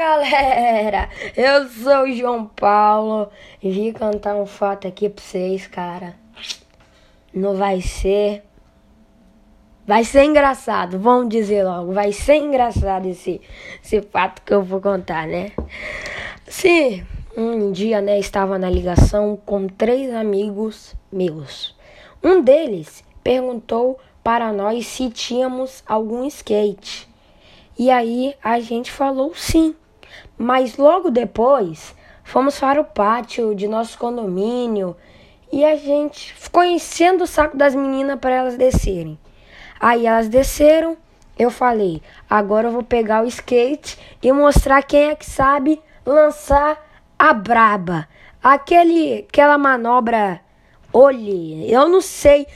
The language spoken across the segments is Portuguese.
galera! Eu sou o João Paulo e vim cantar um fato aqui pra vocês, cara. Não vai ser. Vai ser engraçado, vamos dizer logo. Vai ser engraçado esse, esse fato que eu vou contar, né? Sim, um dia, né, estava na ligação com três amigos meus. Um deles perguntou para nós se tínhamos algum skate. E aí a gente falou sim. Mas logo depois fomos para o pátio de nosso condomínio e a gente ficou enchendo o saco das meninas para elas descerem. Aí elas desceram, eu falei: agora eu vou pegar o skate e mostrar quem é que sabe lançar a braba. Aquele, aquela manobra, olhe, eu não sei,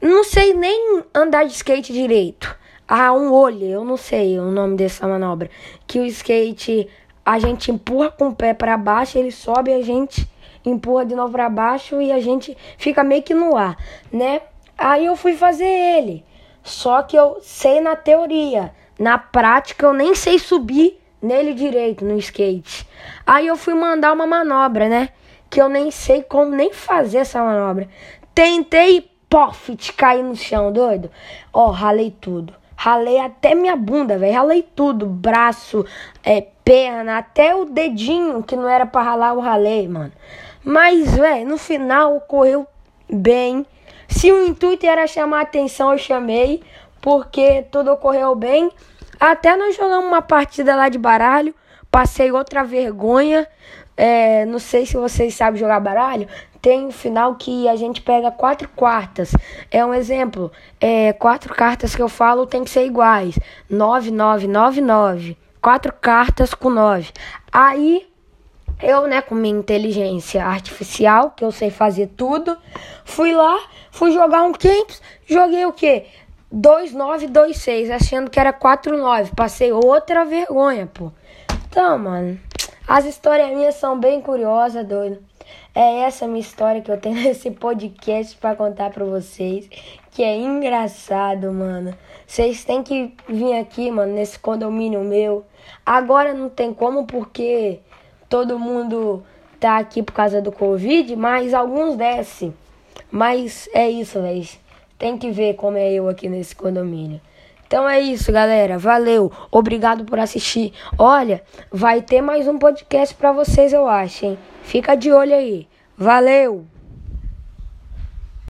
não sei nem andar de skate direito. Ah, um olho, eu não sei o nome dessa manobra. Que o skate a gente empurra com o pé para baixo, ele sobe, a gente empurra de novo para baixo e a gente fica meio que no ar, né? Aí eu fui fazer ele. Só que eu sei na teoria, na prática eu nem sei subir nele direito no skate. Aí eu fui mandar uma manobra, né? Que eu nem sei como nem fazer essa manobra. Tentei, pof, cair no chão, doido. Ó, ralei tudo. Ralei até minha bunda, velho. Ralei tudo. Braço, é, perna, até o dedinho que não era pra ralar, eu ralei, mano. Mas, velho, no final ocorreu bem. Se o intuito era chamar atenção, eu chamei. Porque tudo ocorreu bem. Até nós jogamos uma partida lá de baralho. Passei outra vergonha. É, não sei se vocês sabem jogar baralho tem um final que a gente pega quatro quartas. É um exemplo. É, quatro cartas que eu falo tem que ser iguais. 9, 9, 9, 9. Quatro cartas com 9. Aí eu, né, com minha inteligência artificial, que eu sei fazer tudo, fui lá, fui jogar um Camps, joguei o quê? 2, 9, 2, 6, achando que era 4, 9. Passei outra vergonha, pô. Então, mano, as histórias minhas são bem curiosas, doido. É essa minha história que eu tenho nesse podcast para contar para vocês, que é engraçado, mano. Vocês têm que vir aqui, mano, nesse condomínio meu. Agora não tem como porque todo mundo tá aqui por causa do Covid, mas alguns descem. Mas é isso, velho. Tem que ver como é eu aqui nesse condomínio. Então é isso, galera. Valeu. Obrigado por assistir. Olha, vai ter mais um podcast para vocês, eu acho, hein? Fica de olho aí. Valeu!